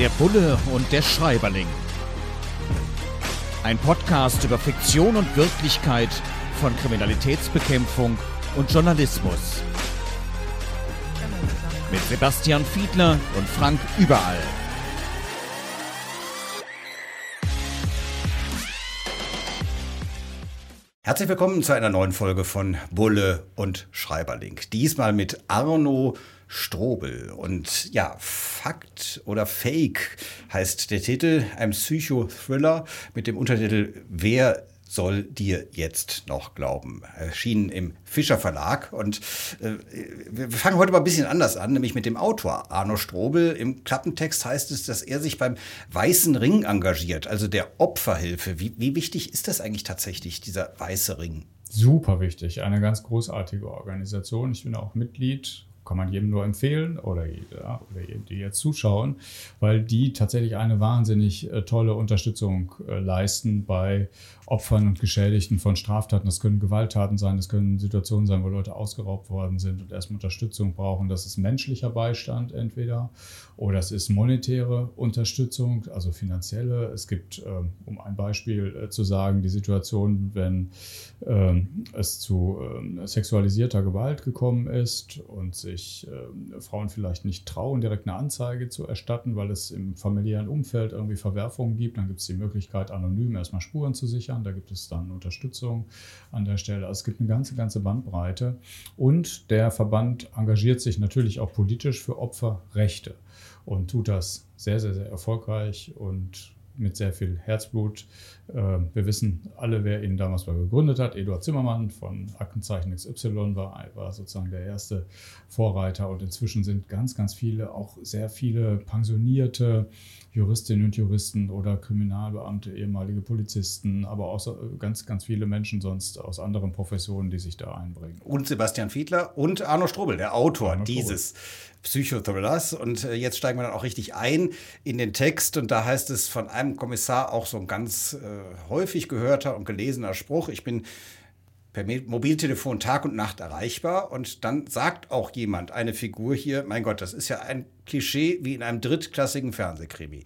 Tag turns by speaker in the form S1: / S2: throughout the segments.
S1: Der Bulle und der Schreiberling. Ein Podcast über Fiktion und Wirklichkeit von Kriminalitätsbekämpfung und Journalismus. Mit Sebastian Fiedler und Frank Überall.
S2: Herzlich willkommen zu einer neuen Folge von Bulle und Schreiberling. Diesmal mit Arno Strobel. Und ja, Fakt oder Fake heißt der Titel, ein Psychothriller mit dem Untertitel Wer soll dir jetzt noch glauben? Erschienen im Fischer Verlag. Und äh, wir fangen heute mal ein bisschen anders an, nämlich mit dem Autor Arno Strobel. Im Klappentext heißt es, dass er sich beim Weißen Ring engagiert, also der Opferhilfe. Wie, wie wichtig ist das eigentlich tatsächlich, dieser Weiße Ring?
S3: Super wichtig, eine ganz großartige Organisation. Ich bin auch Mitglied kann man jedem nur empfehlen oder, oder die jetzt zuschauen, weil die tatsächlich eine wahnsinnig äh, tolle Unterstützung äh, leisten bei Opfern und Geschädigten von Straftaten. Das können Gewalttaten sein, das können Situationen sein, wo Leute ausgeraubt worden sind und erstmal Unterstützung brauchen. Das ist menschlicher Beistand entweder oder es ist monetäre Unterstützung, also finanzielle. Es gibt, ähm, um ein Beispiel äh, zu sagen, die Situation, wenn ähm, es zu ähm, sexualisierter Gewalt gekommen ist und sich Frauen vielleicht nicht trauen, direkt eine Anzeige zu erstatten, weil es im familiären Umfeld irgendwie Verwerfungen gibt, dann gibt es die Möglichkeit, anonym erstmal Spuren zu sichern. Da gibt es dann Unterstützung an der Stelle. Also es gibt eine ganze, ganze Bandbreite. Und der Verband engagiert sich natürlich auch politisch für Opferrechte und tut das sehr, sehr, sehr erfolgreich und mit sehr viel Herzblut. Ähm, wir wissen alle, wer ihn damals mal gegründet hat. Eduard Zimmermann von Aktenzeichen XY war, war sozusagen der erste Vorreiter. Und inzwischen sind ganz, ganz viele, auch sehr viele pensionierte Juristinnen und Juristen oder Kriminalbeamte, ehemalige Polizisten, aber auch ganz, ganz viele Menschen sonst aus anderen Professionen, die sich da einbringen.
S2: Und Sebastian Fiedler und Arno Strobel, der Autor Arno dieses Psychothrillers. Und äh, jetzt steigen wir dann auch richtig ein in den Text. Und da heißt es von einem Kommissar auch so ein ganz äh, häufig gehörter und gelesener Spruch. Ich bin per Mobiltelefon Tag und Nacht erreichbar. Und dann sagt auch jemand, eine Figur hier, mein Gott, das ist ja ein Klischee wie in einem drittklassigen Fernsehkrimi.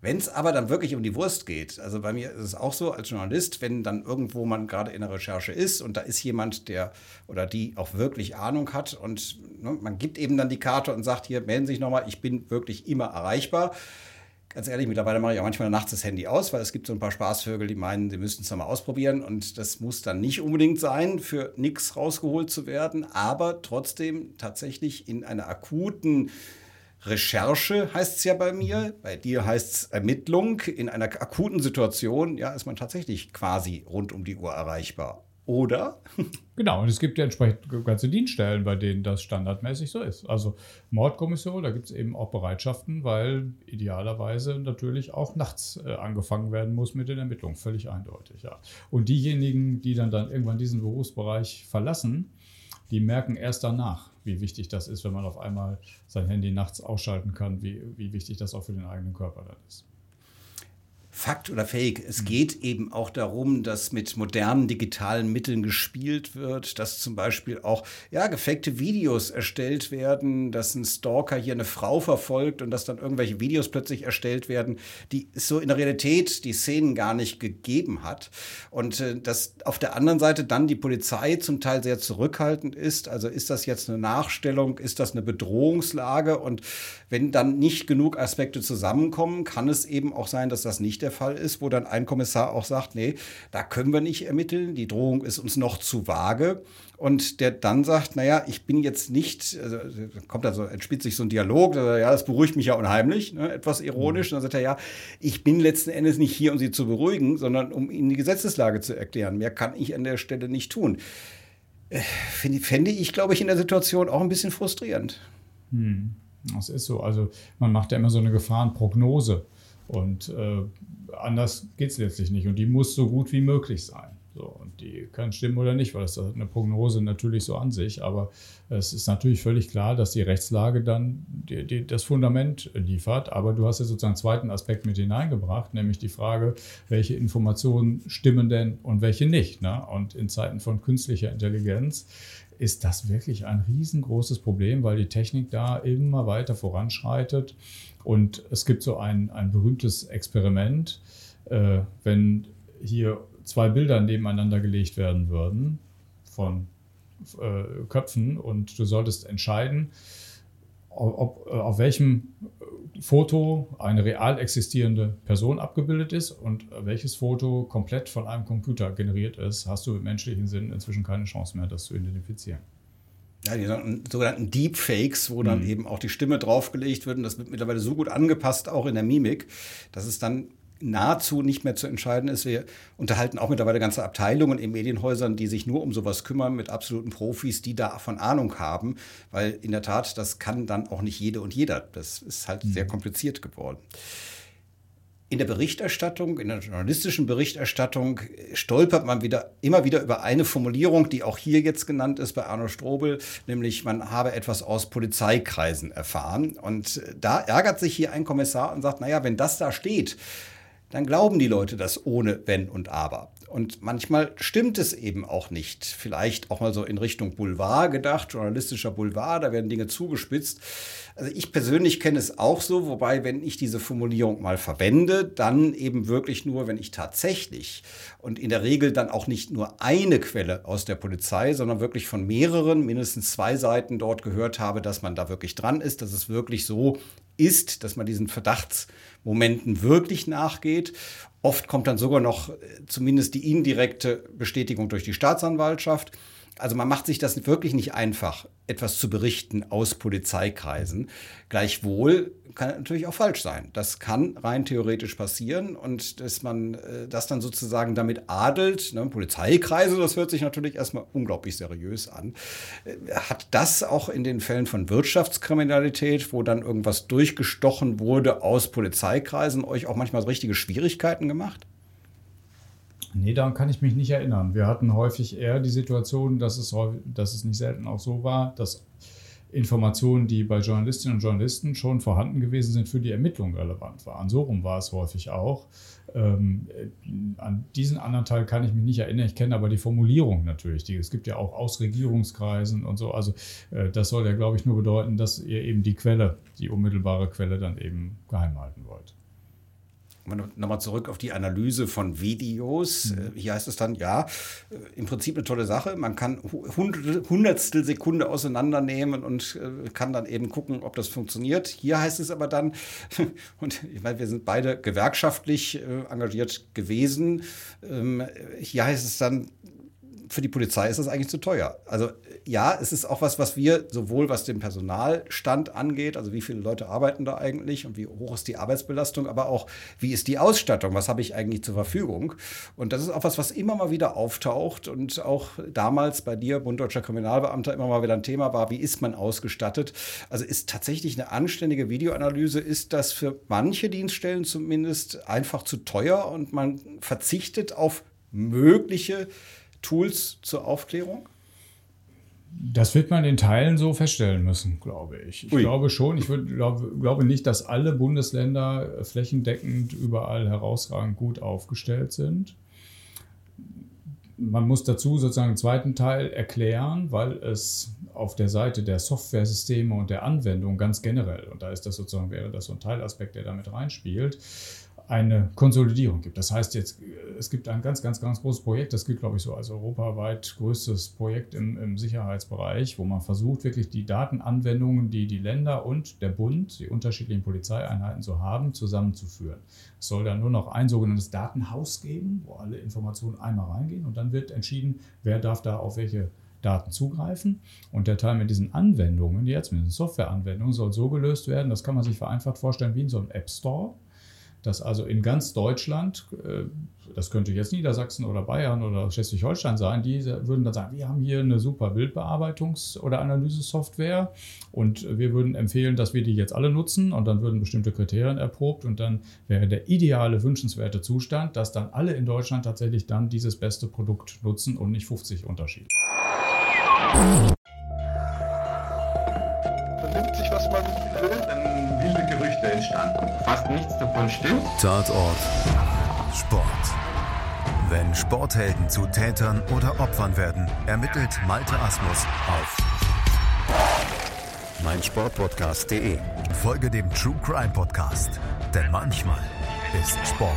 S2: Wenn es aber dann wirklich um die Wurst geht, also bei mir ist es auch so als Journalist, wenn dann irgendwo man gerade in der Recherche ist und da ist jemand, der oder die auch wirklich Ahnung hat und ne, man gibt eben dann die Karte und sagt, hier melden Sie sich nochmal, ich bin wirklich immer erreichbar ganz ehrlich, mittlerweile mache ich auch manchmal nachts das Handy aus, weil es gibt so ein paar Spaßvögel, die meinen, sie müssten es mal ausprobieren. Und das muss dann nicht unbedingt sein, für nichts rausgeholt zu werden, aber trotzdem tatsächlich in einer akuten Recherche heißt es ja bei mir, bei dir heißt es Ermittlung. In einer akuten Situation, ja, ist man tatsächlich quasi rund um die Uhr erreichbar. Oder?
S3: Genau, und es gibt ja entsprechend ganze Dienststellen, bei denen das standardmäßig so ist. Also Mordkommission, da gibt es eben auch Bereitschaften, weil idealerweise natürlich auch nachts äh, angefangen werden muss mit den Ermittlungen, völlig eindeutig. Ja. Und diejenigen, die dann, dann irgendwann diesen Berufsbereich verlassen, die merken erst danach, wie wichtig das ist, wenn man auf einmal sein Handy nachts ausschalten kann, wie, wie wichtig das auch für den eigenen Körper dann ist.
S2: Fakt oder Fake. Es geht eben auch darum, dass mit modernen digitalen Mitteln gespielt wird, dass zum Beispiel auch ja, gefakte Videos erstellt werden, dass ein Stalker hier eine Frau verfolgt und dass dann irgendwelche Videos plötzlich erstellt werden, die es so in der Realität die Szenen gar nicht gegeben hat. Und äh, dass auf der anderen Seite dann die Polizei zum Teil sehr zurückhaltend ist. Also ist das jetzt eine Nachstellung, ist das eine Bedrohungslage? Und wenn dann nicht genug Aspekte zusammenkommen, kann es eben auch sein, dass das nicht der Fall ist, wo dann ein Kommissar auch sagt, nee, da können wir nicht ermitteln, die Drohung ist uns noch zu vage. Und der dann sagt, naja, ich bin jetzt nicht, also kommt also, entspitzt sich so ein Dialog, ja, das beruhigt mich ja unheimlich, ne, etwas ironisch. Und dann sagt er, ja, ich bin letzten Endes nicht hier, um Sie zu beruhigen, sondern um Ihnen die Gesetzeslage zu erklären. Mehr kann ich an der Stelle nicht tun. Äh, fände ich, glaube ich, in der Situation auch ein bisschen frustrierend.
S3: Hm. Das ist so. Also man macht ja immer so eine Gefahrenprognose. Und äh, anders geht es letztlich nicht. Und die muss so gut wie möglich sein. So, und die kann stimmen oder nicht, weil das ist eine Prognose natürlich so an sich. Aber es ist natürlich völlig klar, dass die Rechtslage dann die, die, das Fundament liefert. Aber du hast ja sozusagen einen zweiten Aspekt mit hineingebracht, nämlich die Frage, welche Informationen stimmen denn und welche nicht. Ne? Und in Zeiten von künstlicher Intelligenz ist das wirklich ein riesengroßes Problem, weil die Technik da immer weiter voranschreitet. Und es gibt so ein, ein berühmtes Experiment, äh, wenn hier zwei Bilder nebeneinander gelegt werden würden von äh, Köpfen und du solltest entscheiden, ob, äh, auf welchem Foto eine real existierende Person abgebildet ist und welches Foto komplett von einem Computer generiert ist, hast du im menschlichen Sinn inzwischen keine Chance mehr, das zu identifizieren.
S2: Ja, die sogenannten Deepfakes, wo dann mhm. eben auch die Stimme draufgelegt wird. Und das wird mittlerweile so gut angepasst, auch in der Mimik, dass es dann nahezu nicht mehr zu entscheiden ist. Wir unterhalten auch mittlerweile ganze Abteilungen in Medienhäusern, die sich nur um sowas kümmern, mit absoluten Profis, die davon Ahnung haben, weil in der Tat, das kann dann auch nicht jede und jeder. Das ist halt mhm. sehr kompliziert geworden. In der Berichterstattung, in der journalistischen Berichterstattung stolpert man wieder, immer wieder über eine Formulierung, die auch hier jetzt genannt ist bei Arno Strobel, nämlich man habe etwas aus Polizeikreisen erfahren. Und da ärgert sich hier ein Kommissar und sagt, naja, wenn das da steht, dann glauben die Leute das ohne Wenn und Aber. Und manchmal stimmt es eben auch nicht. Vielleicht auch mal so in Richtung Boulevard gedacht, journalistischer Boulevard, da werden Dinge zugespitzt. Also ich persönlich kenne es auch so, wobei, wenn ich diese Formulierung mal verwende, dann eben wirklich nur, wenn ich tatsächlich und in der Regel dann auch nicht nur eine Quelle aus der Polizei, sondern wirklich von mehreren, mindestens zwei Seiten dort gehört habe, dass man da wirklich dran ist, dass es wirklich so ist, dass man diesen Verdachtsmomenten wirklich nachgeht. Oft kommt dann sogar noch äh, zumindest die indirekte Bestätigung durch die Staatsanwaltschaft. Also man macht sich das wirklich nicht einfach, etwas zu berichten aus Polizeikreisen. Gleichwohl kann natürlich auch falsch sein. Das kann rein theoretisch passieren und dass man äh, das dann sozusagen damit adelt, ne, Polizeikreise, das hört sich natürlich erstmal unglaublich seriös an. Äh, hat das auch in den Fällen von Wirtschaftskriminalität, wo dann irgendwas durchgestochen wurde aus Polizeikreisen, euch auch manchmal richtige Schwierigkeiten gemacht?
S3: Nee, daran kann ich mich nicht erinnern. Wir hatten häufig eher die Situation, dass es, dass es nicht selten auch so war, dass Informationen, die bei Journalistinnen und Journalisten schon vorhanden gewesen sind, für die Ermittlung relevant waren. So rum war es häufig auch. Ähm, an diesen anderen Teil kann ich mich nicht erinnern. Ich kenne aber die Formulierung natürlich. Die, es gibt ja auch aus Regierungskreisen und so. Also äh, das soll ja, glaube ich, nur bedeuten, dass ihr eben die Quelle, die unmittelbare Quelle dann eben geheim halten wollt.
S2: Nochmal zurück auf die Analyse von Videos. Mhm. Hier heißt es dann, ja, äh, im Prinzip eine tolle Sache. Man kann Hundertstel Sekunde auseinandernehmen und äh, kann dann eben gucken, ob das funktioniert. Hier heißt es aber dann, und ich meine, wir sind beide gewerkschaftlich engagiert gewesen. Ähm, hier heißt es dann, für die Polizei ist das eigentlich zu teuer. Also ja, es ist auch was, was wir sowohl was den Personalstand angeht, also wie viele Leute arbeiten da eigentlich und wie hoch ist die Arbeitsbelastung, aber auch wie ist die Ausstattung, was habe ich eigentlich zur Verfügung. Und das ist auch was, was immer mal wieder auftaucht und auch damals bei dir, Bund Deutscher Kriminalbeamter, immer mal wieder ein Thema war, wie ist man ausgestattet. Also ist tatsächlich eine anständige Videoanalyse, ist das für manche Dienststellen zumindest einfach zu teuer und man verzichtet auf mögliche Tools zur Aufklärung?
S3: Das wird man in Teilen so feststellen müssen, glaube ich. Ich Ui. glaube schon, ich würd, glaube, glaube nicht, dass alle Bundesländer flächendeckend überall herausragend gut aufgestellt sind. Man muss dazu sozusagen einen zweiten Teil erklären, weil es auf der Seite der Softwaresysteme und der Anwendung ganz generell, und da ist das sozusagen, wäre das so ein Teilaspekt, der damit reinspielt, eine Konsolidierung gibt. Das heißt jetzt, es gibt ein ganz, ganz, ganz großes Projekt, das gilt, glaube ich, so als europaweit größtes Projekt im, im, Sicherheitsbereich, wo man versucht, wirklich die Datenanwendungen, die die Länder und der Bund, die unterschiedlichen Polizeieinheiten so haben, zusammenzuführen. Es soll dann nur noch ein sogenanntes Datenhaus geben, wo alle Informationen einmal reingehen und dann wird entschieden, wer darf da auf welche Daten zugreifen. Und der Teil mit diesen Anwendungen, jetzt mit den Softwareanwendungen, soll so gelöst werden, das kann man sich vereinfacht vorstellen wie in so einem App Store dass also in ganz Deutschland, äh, das könnte jetzt Niedersachsen oder Bayern oder Schleswig-Holstein sein, die würden dann sagen, wir haben hier eine super Bildbearbeitungs- oder Analysesoftware und wir würden empfehlen, dass wir die jetzt alle nutzen und dann würden bestimmte Kriterien erprobt und dann wäre der ideale, wünschenswerte Zustand, dass dann alle in Deutschland tatsächlich dann dieses beste Produkt nutzen und nicht 50 Unterschiede.
S4: Entstanden. Fast nichts davon stimmt. Tatort. Sport. Wenn Sporthelden zu Tätern oder Opfern werden, ermittelt Malte Asmus auf meinsportpodcast.de. Folge dem True Crime Podcast, denn manchmal ist Sport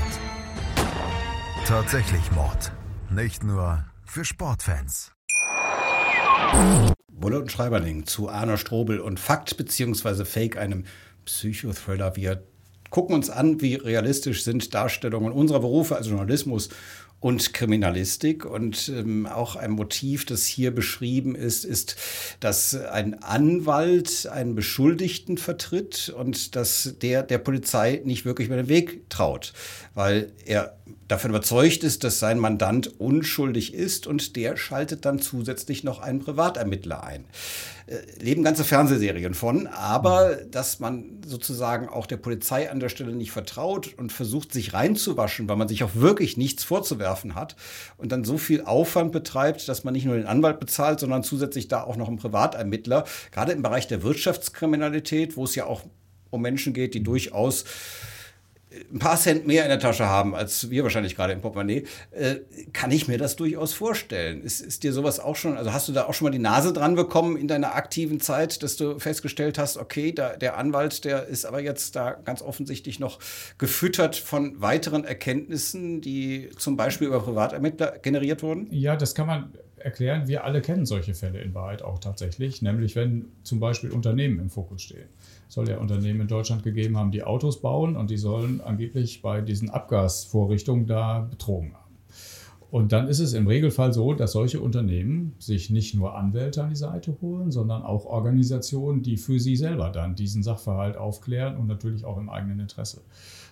S4: tatsächlich Mord. Nicht nur für Sportfans.
S2: Bulle und Schreiberling zu Arno Strobel und Fakt bzw. Fake, einem Psychothriller. Wir gucken uns an, wie realistisch sind Darstellungen unserer Berufe, also Journalismus und Kriminalistik. Und ähm, auch ein Motiv, das hier beschrieben ist, ist, dass ein Anwalt einen Beschuldigten vertritt und dass der der Polizei nicht wirklich über den Weg traut, weil er davon überzeugt ist, dass sein Mandant unschuldig ist und der schaltet dann zusätzlich noch einen Privatermittler ein. Äh, leben ganze Fernsehserien von, aber dass man sozusagen auch der Polizei an der Stelle nicht vertraut und versucht, sich reinzuwaschen, weil man sich auch wirklich nichts vorzuwerfen hat und dann so viel Aufwand betreibt, dass man nicht nur den Anwalt bezahlt, sondern zusätzlich da auch noch einen Privatermittler, gerade im Bereich der Wirtschaftskriminalität, wo es ja auch um Menschen geht, die durchaus ein paar Cent mehr in der Tasche haben, als wir wahrscheinlich gerade im Portemonnaie, äh, kann ich mir das durchaus vorstellen. Ist, ist dir sowas auch schon, also hast du da auch schon mal die Nase dran bekommen in deiner aktiven Zeit, dass du festgestellt hast, okay, da, der Anwalt, der ist aber jetzt da ganz offensichtlich noch gefüttert von weiteren Erkenntnissen, die zum Beispiel über Privatermittler generiert wurden?
S3: Ja, das kann man erklären. Wir alle kennen solche Fälle in Wahrheit auch tatsächlich, nämlich wenn zum Beispiel Unternehmen im Fokus stehen soll ja Unternehmen in Deutschland gegeben haben, die Autos bauen und die sollen angeblich bei diesen Abgasvorrichtungen da betrogen haben. Und dann ist es im Regelfall so, dass solche Unternehmen sich nicht nur Anwälte an die Seite holen, sondern auch Organisationen, die für sie selber dann diesen Sachverhalt aufklären und natürlich auch im eigenen Interesse.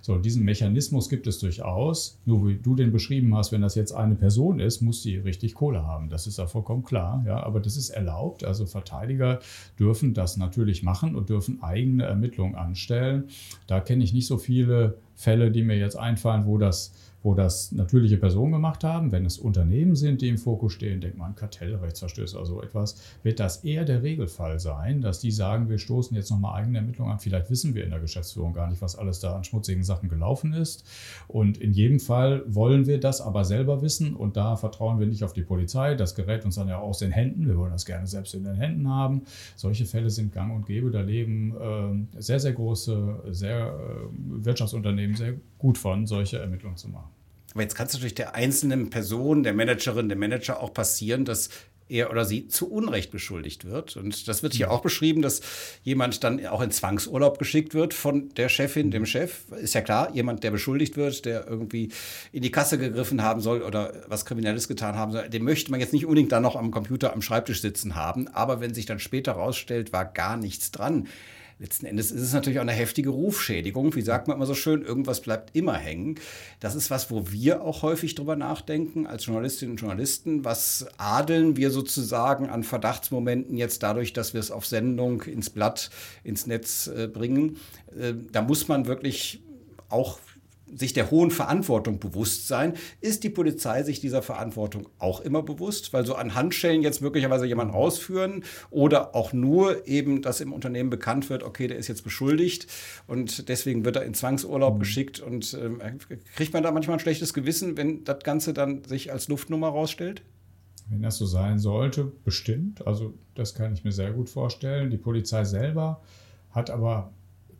S3: So, diesen Mechanismus gibt es durchaus. Nur wie du den beschrieben hast, wenn das jetzt eine Person ist, muss die richtig Kohle haben. Das ist ja vollkommen klar. Ja, aber das ist erlaubt. Also Verteidiger dürfen das natürlich machen und dürfen eigene Ermittlungen anstellen. Da kenne ich nicht so viele Fälle, die mir jetzt einfallen, wo das wo das natürliche Personen gemacht haben. Wenn es Unternehmen sind, die im Fokus stehen, denkt man Kartellrechtsverstöße oder so etwas, wird das eher der Regelfall sein, dass die sagen, wir stoßen jetzt nochmal eigene Ermittlungen an. Vielleicht wissen wir in der Geschäftsführung gar nicht, was alles da an schmutzigen Sachen gelaufen ist. Und in jedem Fall wollen wir das aber selber wissen und da vertrauen wir nicht auf die Polizei. Das gerät uns dann ja aus den Händen. Wir wollen das gerne selbst in den Händen haben. Solche Fälle sind gang und gäbe. Da leben äh, sehr, sehr große sehr, äh, Wirtschaftsunternehmen sehr gut von, solche Ermittlungen zu machen.
S2: Aber jetzt kann es natürlich der einzelnen Person, der Managerin, der Manager auch passieren, dass er oder sie zu Unrecht beschuldigt wird. Und das wird hier auch beschrieben, dass jemand dann auch in Zwangsurlaub geschickt wird von der Chefin, dem Chef. Ist ja klar, jemand, der beschuldigt wird, der irgendwie in die Kasse gegriffen haben soll oder was Kriminelles getan haben soll, den möchte man jetzt nicht unbedingt dann noch am Computer am Schreibtisch sitzen haben. Aber wenn sich dann später rausstellt, war gar nichts dran, letzten Endes ist es natürlich auch eine heftige Rufschädigung. Wie sagt man immer so schön, irgendwas bleibt immer hängen. Das ist was, wo wir auch häufig drüber nachdenken als Journalistinnen und Journalisten. Was adeln wir sozusagen an Verdachtsmomenten jetzt dadurch, dass wir es auf Sendung, ins Blatt, ins Netz äh, bringen? Äh, da muss man wirklich auch sich der hohen Verantwortung bewusst sein. Ist die Polizei sich dieser Verantwortung auch immer bewusst? Weil so an Handschellen jetzt möglicherweise jemanden rausführen oder auch nur eben, dass im Unternehmen bekannt wird, okay, der ist jetzt beschuldigt und deswegen wird er in Zwangsurlaub mhm. geschickt und äh, kriegt man da manchmal ein schlechtes Gewissen, wenn das Ganze dann sich als Luftnummer rausstellt?
S3: Wenn das so sein sollte, bestimmt. Also das kann ich mir sehr gut vorstellen. Die Polizei selber hat aber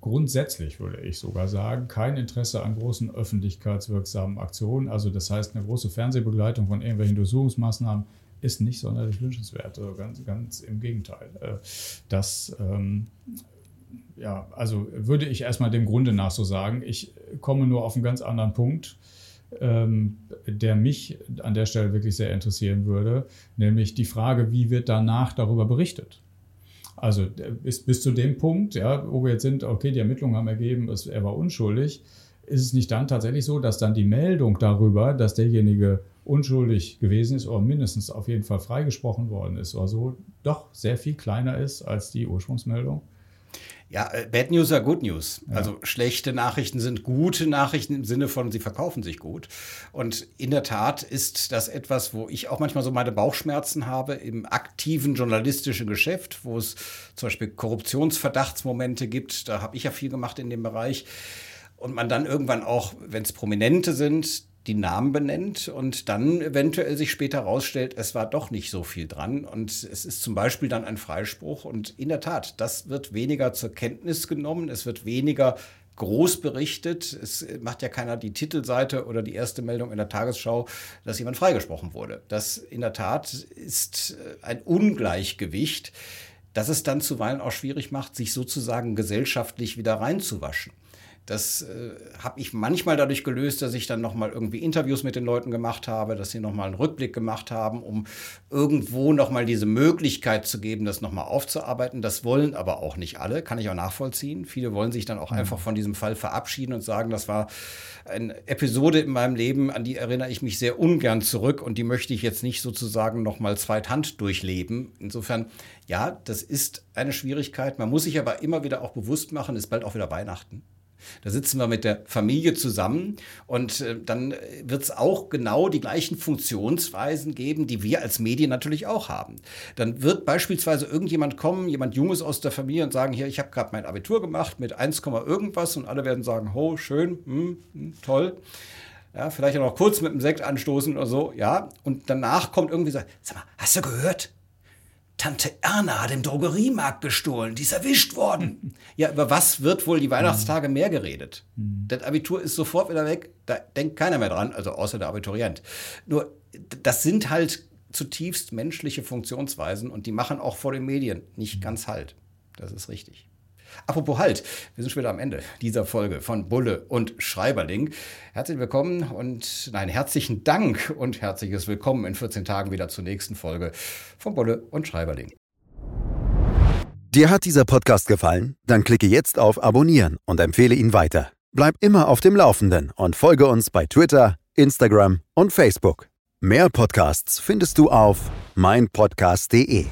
S3: grundsätzlich, würde ich sogar sagen, kein Interesse an großen öffentlichkeitswirksamen Aktionen. Also das heißt, eine große Fernsehbegleitung von irgendwelchen Durchsuchungsmaßnahmen ist nicht sonderlich wünschenswert. Also ganz, ganz im Gegenteil. Äh, das, ähm, ja, also würde ich erstmal dem Grunde nach so sagen. Ich komme nur auf einen ganz anderen Punkt, ähm, der mich an der Stelle wirklich sehr interessieren würde, nämlich die Frage, wie wird danach darüber berichtet? Also bis, bis zu dem Punkt, ja, wo wir jetzt sind, okay, die Ermittlungen haben ergeben, es, er war unschuldig, ist es nicht dann tatsächlich so, dass dann die Meldung darüber, dass derjenige unschuldig gewesen ist oder mindestens auf jeden Fall freigesprochen worden ist oder so, doch sehr viel kleiner ist als die Ursprungsmeldung?
S2: Ja, äh, Bad News are Good News. Ja. Also schlechte Nachrichten sind gute Nachrichten im Sinne von, sie verkaufen sich gut. Und in der Tat ist das etwas, wo ich auch manchmal so meine Bauchschmerzen habe im aktiven journalistischen Geschäft, wo es zum Beispiel Korruptionsverdachtsmomente gibt. Da habe ich ja viel gemacht in dem Bereich. Und man dann irgendwann auch, wenn es Prominente sind, die Namen benennt und dann eventuell sich später herausstellt, es war doch nicht so viel dran und es ist zum Beispiel dann ein Freispruch und in der Tat, das wird weniger zur Kenntnis genommen, es wird weniger groß berichtet. Es macht ja keiner die Titelseite oder die erste Meldung in der Tagesschau, dass jemand freigesprochen wurde. Das in der Tat ist äh, ein Ungleichgewicht, das es dann zuweilen auch schwierig macht, sich sozusagen gesellschaftlich wieder reinzuwaschen. Das äh, habe ich manchmal dadurch gelöst, dass ich dann nochmal irgendwie Interviews mit den Leuten gemacht habe, dass sie nochmal einen Rückblick gemacht haben, um irgendwo nochmal diese Möglichkeit zu geben, das nochmal aufzuarbeiten. Das wollen aber auch nicht alle, kann ich auch nachvollziehen. Viele wollen sich dann auch mhm. einfach von diesem Fall verabschieden und sagen, das war eine Episode in meinem Leben, an die erinnere ich mich sehr ungern zurück und die möchte ich jetzt nicht sozusagen nochmal zweithand durchleben. Insofern, ja, das ist eine Schwierigkeit. Man muss sich aber immer wieder auch bewusst machen, ist bald auch wieder Weihnachten. Da sitzen wir mit der Familie zusammen und äh, dann wird es auch genau die gleichen Funktionsweisen geben, die wir als Medien natürlich auch haben. Dann wird beispielsweise irgendjemand kommen, jemand Junges aus der Familie und sagen, hier, ich habe gerade mein Abitur gemacht mit 1, irgendwas und alle werden sagen, ho, schön, hm, hm, toll. Ja, vielleicht auch noch kurz mit dem Sekt anstoßen oder so, ja. Und danach kommt irgendwie so, sag mal, hast du gehört? Tante Erna hat im Drogeriemarkt gestohlen, die ist erwischt worden. Ja, über was wird wohl die Weihnachtstage mehr geredet? Mhm. Das Abitur ist sofort wieder weg, da denkt keiner mehr dran, also außer der Abiturient. Nur, das sind halt zutiefst menschliche Funktionsweisen und die machen auch vor den Medien nicht ganz Halt. Das ist richtig. Apropos Halt, wir sind schon wieder am Ende dieser Folge von Bulle und Schreiberling. Herzlich willkommen und nein, herzlichen Dank und herzliches Willkommen in 14 Tagen wieder zur nächsten Folge von Bulle und Schreiberling.
S4: Dir hat dieser Podcast gefallen? Dann klicke jetzt auf Abonnieren und empfehle ihn weiter. Bleib immer auf dem Laufenden und folge uns bei Twitter, Instagram und Facebook. Mehr Podcasts findest du auf meinpodcast.de.